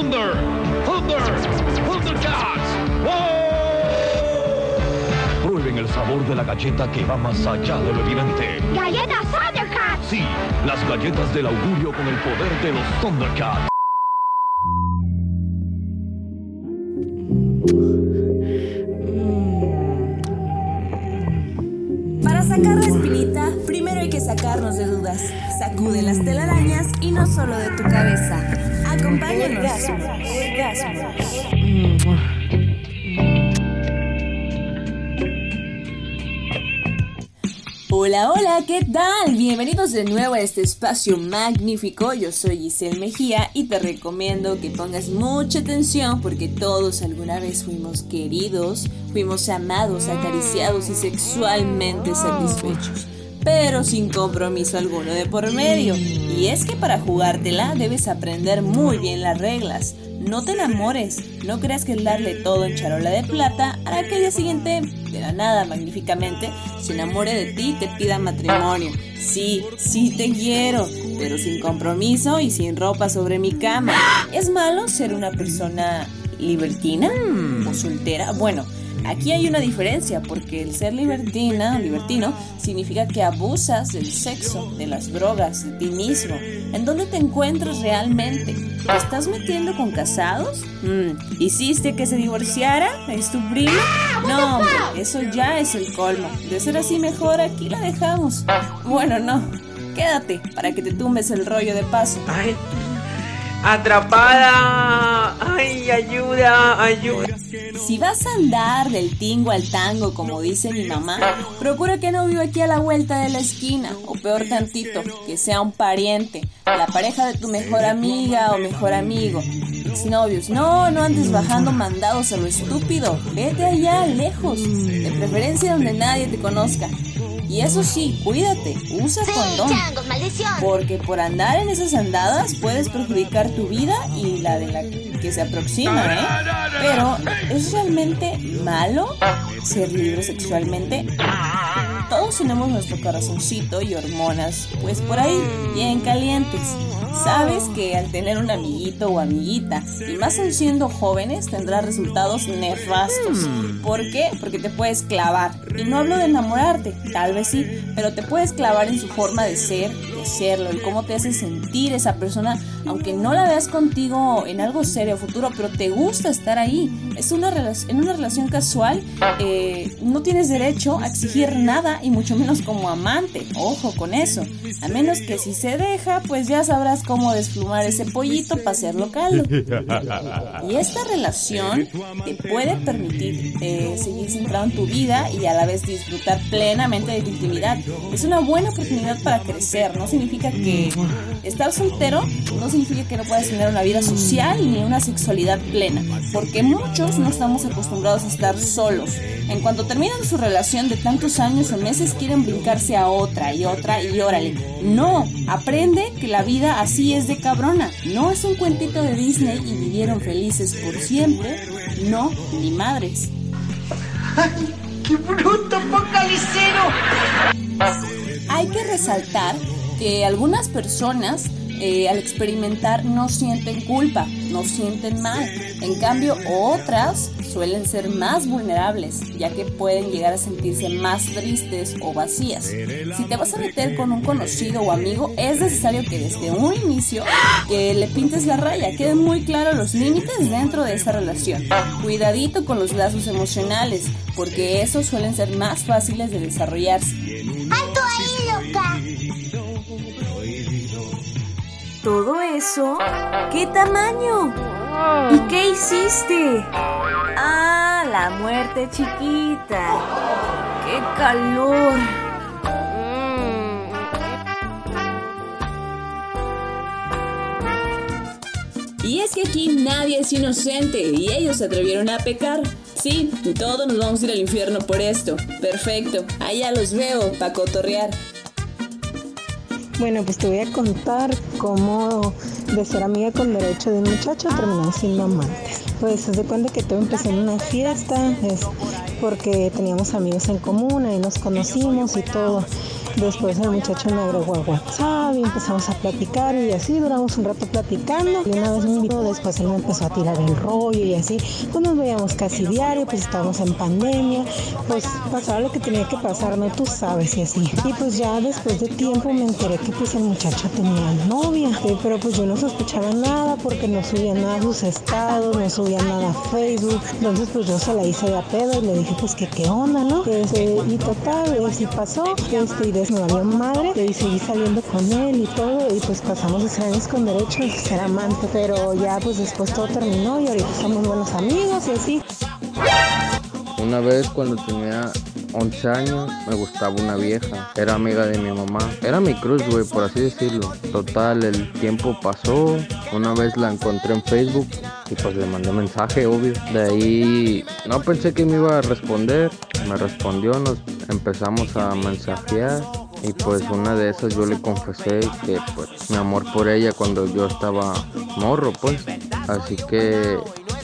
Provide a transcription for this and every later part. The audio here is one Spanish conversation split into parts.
Thunder, Thunder, Thundercats. Prueben el sabor de la galleta que va más allá de lo evidente. ¡Galletas Thundercats! Sí, las galletas del augurio con el poder de los Thundercats. Para sacar la espinita, primero hay que sacarnos de dudas. Sacude las telarañas y no solo de tu cabeza. Acompáñanos. Hola, hola, ¿qué tal? Bienvenidos de nuevo a este espacio magnífico. Yo soy Giselle Mejía y te recomiendo que pongas mucha atención porque todos alguna vez fuimos queridos, fuimos amados, acariciados y sexualmente satisfechos pero sin compromiso alguno de por medio. Y es que para jugártela debes aprender muy bien las reglas. No te enamores, no creas que el darle todo en charola de plata hará que al día siguiente, de la nada, magníficamente, se enamore de ti y te pida matrimonio. Sí, sí te quiero, pero sin compromiso y sin ropa sobre mi cama. ¿Es malo ser una persona libertina o soltera? Bueno, Aquí hay una diferencia porque el ser libertina o libertino significa que abusas del sexo, de las drogas, de ti mismo. ¿En dónde te encuentras realmente? ¿Te estás metiendo con casados? Mm, ¿Hiciste que se divorciara? ¿Es tu primo? No, hombre, eso ya es el colmo. De ser así mejor, aquí la dejamos. Bueno, no. Quédate para que te tumbes el rollo de paso. Atrapada. Ay, ayuda, ayuda. Si vas a andar del tingo al tango, como dice mi mamá, procura que no viva aquí a la vuelta de la esquina, o peor tantito, que sea un pariente, la pareja de tu mejor amiga o mejor amigo. Exnovios, no, no andes bajando mandados a lo estúpido, vete allá, lejos, de preferencia donde nadie te conozca. Y eso sí, cuídate, usa condón. Porque por andar en esas andadas puedes perjudicar tu vida y la de la que se aproxima, ¿eh? Pero, ¿es realmente malo ser libre sexualmente? Todos tenemos nuestro corazoncito y hormonas, pues por ahí, bien calientes. Sabes que al tener un amiguito o amiguita, y más aún siendo jóvenes, tendrá resultados nefastos. ¿Por qué? Porque te puedes clavar. Y no hablo de enamorarte, tal vez sí, pero te puedes clavar en su forma de ser, de serlo, y cómo te hace sentir esa persona, aunque no la veas contigo en algo serio futuro, pero te gusta estar ahí. Es una en una relación casual, eh, no tienes derecho a exigir nada y mucho menos como amante. Ojo con eso. A menos que si se deja, pues ya sabrás cómo desplumar ese pollito para hacerlo caldo. Y esta relación te puede permitir eh, seguir centrado en tu vida y a la vez disfrutar plenamente de tu intimidad. Es una buena oportunidad para crecer. No significa que estar soltero no significa que no puedas tener una vida social ni una sexualidad plena, porque muchos no estamos acostumbrados a estar solos. En cuanto terminan su relación de tantos años o meses, quieren brincarse a otra y otra y órale. No, aprende que la vida así es de cabrona. No es un cuentito de Disney y vivieron felices por siempre. No, ni madres. ¡Ay, qué bruto focalicero! Hay que resaltar que algunas personas eh, al experimentar no sienten culpa, no sienten mal. En cambio, otras suelen ser más vulnerables, ya que pueden llegar a sentirse más tristes o vacías. Si te vas a meter con un conocido o amigo, es necesario que desde un inicio que le pintes la raya, queden muy claros los límites dentro de esa relación. Cuidadito con los lazos emocionales, porque esos suelen ser más fáciles de desarrollarse. ¿Todo eso? ¿Qué tamaño? ¿Y qué hiciste? Ah, la muerte chiquita. ¡Qué calor! Y es que aquí nadie es inocente y ellos se atrevieron a pecar. Sí, todos nos vamos a ir al infierno por esto. Perfecto, allá los veo para cotorrear. Bueno, pues te voy a contar cómo de ser amiga con derecho de un muchacho terminó siendo amantes. Pues se cuenta que todo empezó en una fiesta, es porque teníamos amigos en común, ahí nos conocimos y todo. Después el muchacho me agregó a WhatsApp y empezamos a platicar y así duramos un rato platicando. Y una vez me invitó, después él me empezó a tirar el rollo y así. Pues nos veíamos casi diario, pues estábamos en pandemia. Pues pasaba lo que tenía que pasar, no tú sabes y así. Y pues ya después de tiempo me enteré que pues el muchacho tenía novia. pero pues yo no sospechaba nada porque no subía nada a sus estados, no subía nada a Facebook. Entonces pues yo se la hice de pedo y le dije pues que qué onda, ¿no? Este, y total, así pasó. Este, y desnovio madre. Y seguí saliendo con él y todo. Y pues pasamos de ser años con derecho a ser amante. Pero ya pues después todo terminó y ahorita somos buenos amigos y así. Una vez cuando tenía 11 años, me gustaba una vieja. Era amiga de mi mamá. Era mi cruz, güey, por así decirlo. Total, el tiempo pasó. Una vez la encontré en Facebook y pues le mandé mensaje, obvio. De ahí no pensé que me iba a responder. Me respondió, nos empezamos a mensajear. Y pues una de esas yo le confesé que pues mi amor por ella cuando yo estaba morro, pues. Así que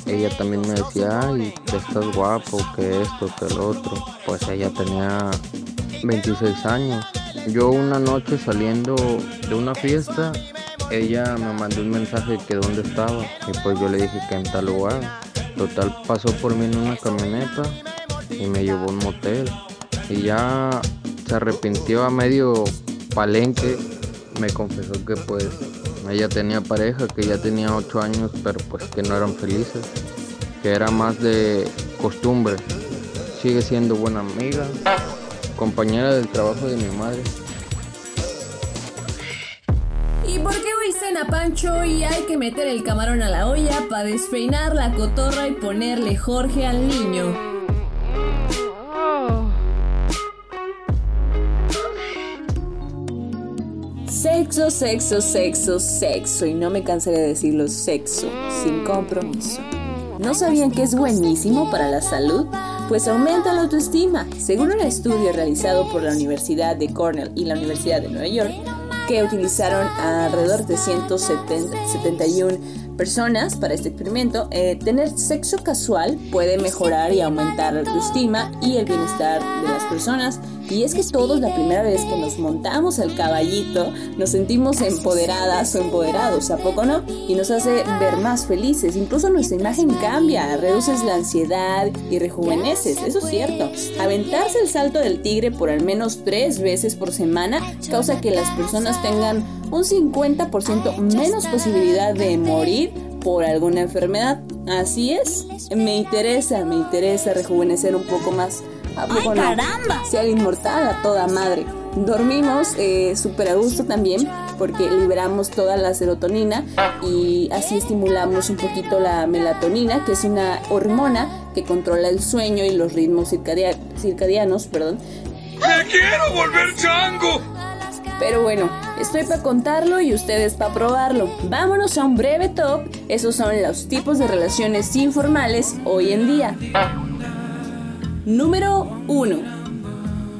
ella también me decía, ay, que estás guapo, que esto, que el otro. Pues ella tenía 26 años. Yo una noche saliendo de una fiesta, ella me mandó un mensaje que dónde estaba. Y pues yo le dije que en tal lugar. Total pasó por mí en una camioneta y me llevó a un motel. Y ya se arrepintió a medio palenque. Me confesó que pues ella tenía pareja que ya tenía 8 años, pero pues que no eran felices, que era más de costumbre. Sigue siendo buena amiga, compañera del trabajo de mi madre. ¿Y por qué hoy cena Pancho y hay que meter el camarón a la olla para despeinar la cotorra y ponerle Jorge al niño? Sexo, sexo, sexo, sexo. Y no me cansaré de decirlo, sexo, sin compromiso. ¿No sabían que es buenísimo para la salud? Pues aumenta la autoestima. Según un estudio realizado por la Universidad de Cornell y la Universidad de Nueva York, que utilizaron alrededor de 171 personas para este experimento, eh, tener sexo casual puede mejorar y aumentar la autoestima y el bienestar de las personas y es que todos la primera vez que nos montamos al caballito nos sentimos empoderadas o empoderados, ¿a poco no? Y nos hace ver más felices. Incluso nuestra imagen cambia, reduces la ansiedad y rejuveneces, eso es cierto. Aventarse el salto del tigre por al menos tres veces por semana causa que las personas tengan un 50% menos posibilidad de morir por alguna enfermedad. Así es, me interesa, me interesa rejuvenecer un poco más. ¡Ay, caramba! Sea inmortal a toda madre. Dormimos eh, súper a gusto también porque liberamos toda la serotonina y así estimulamos un poquito la melatonina, que es una hormona que controla el sueño y los ritmos circadianos. Perdón. ¡Me quiero volver chango! Pero bueno, estoy para contarlo y ustedes para probarlo. Vámonos a un breve top. Esos son los tipos de relaciones informales hoy en día. Número 1.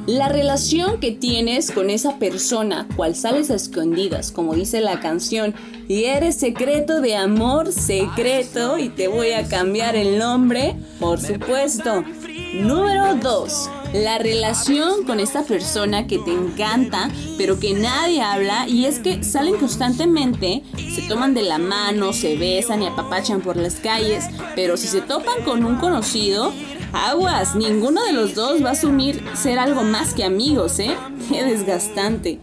La relación que tienes con esa persona, cual sales a escondidas, como dice la canción, y eres secreto de amor, secreto, y te voy a cambiar el nombre, por supuesto. Número 2. La relación con esta persona que te encanta, pero que nadie habla, y es que salen constantemente, se toman de la mano, se besan y apapachan por las calles, pero si se topan con un conocido, Aguas, ninguno de los dos va a asumir ser algo más que amigos, ¿eh? Qué desgastante.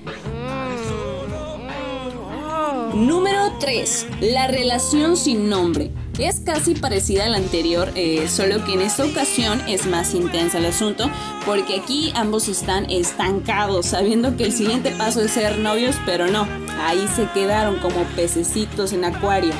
Número 3. La relación sin nombre. Es casi parecida a la anterior, eh, solo que en esta ocasión es más intensa el asunto, porque aquí ambos están estancados, sabiendo que el siguiente paso es ser novios, pero no, ahí se quedaron como pececitos en acuario.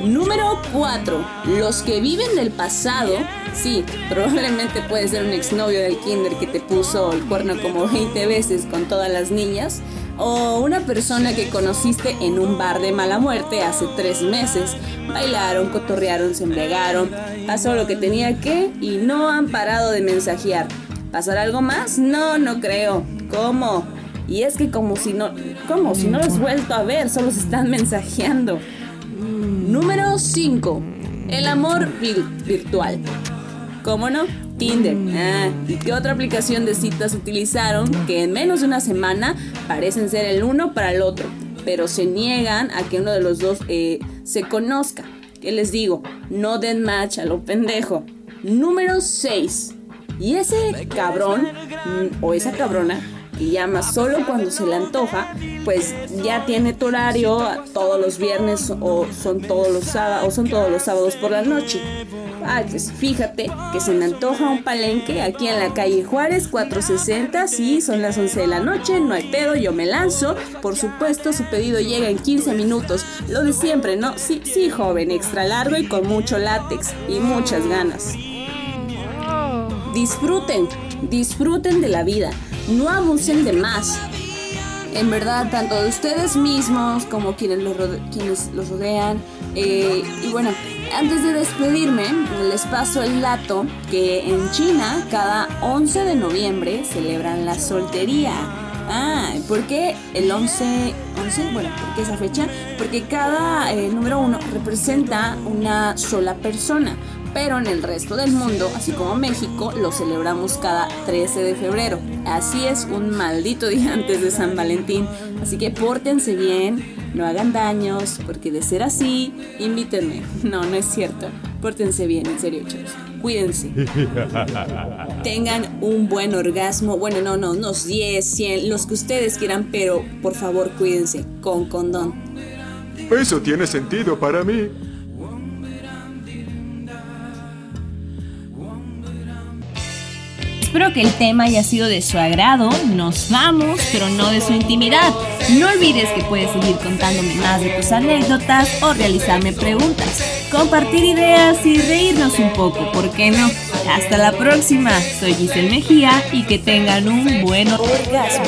Número 4. Los que viven del pasado. Sí, probablemente puede ser un exnovio del kinder que te puso el cuerno como 20 veces con todas las niñas. O una persona que conociste en un bar de mala muerte hace tres meses. Bailaron, cotorrearon, se embriagaron, pasó lo que tenía que y no han parado de mensajear. ¿Pasará algo más? No, no creo. ¿Cómo? Y es que como si no, como si no los vuelto a ver, solo se están mensajeando. Número 5. El amor virtual. ¿Cómo no? Tinder. Ah, ¿y qué otra aplicación de citas utilizaron que en menos de una semana parecen ser el uno para el otro? Pero se niegan a que uno de los dos eh, se conozca. ¿Qué les digo? No den match a lo pendejo. Número 6. Y ese cabrón mm, o esa cabrona que llama solo cuando se le antoja, pues ya tiene tu horario todos los viernes o son todos los sábados o son todos los sábados por la noche. Ah, pues fíjate que se me antoja un palenque aquí en la calle Juárez 460, sí, son las 11 de la noche, no hay pedo, yo me lanzo. Por supuesto, su pedido llega en 15 minutos. Lo de siempre, ¿no? Sí, sí, joven, extra largo y con mucho látex y muchas ganas. Disfruten, disfruten de la vida, no abusen de más. En verdad, tanto de ustedes mismos como quienes los, quienes los rodean. Eh, y bueno, antes de despedirme, les paso el dato que en China cada 11 de noviembre celebran la soltería. Ah, ¿por qué el 11? 11? Bueno, ¿por qué esa fecha? Porque cada eh, número uno representa una sola persona pero en el resto del mundo, así como México, lo celebramos cada 13 de febrero. Así es un maldito día antes de San Valentín, así que pórtense bien, no hagan daños, porque de ser así, invítenme. No, no es cierto. Pórtense bien, en serio, chicos. Cuídense. Tengan un buen orgasmo. Bueno, no, no, unos 10, 100, los que ustedes quieran, pero por favor cuídense con condón. Eso tiene sentido para mí. Espero que el tema haya sido de su agrado. Nos vamos, pero no de su intimidad. No olvides que puedes seguir contándome más de tus anécdotas o realizarme preguntas, compartir ideas y reírnos un poco, ¿por qué no? Hasta la próxima. Soy Giselle Mejía y que tengan un buen orgasmo.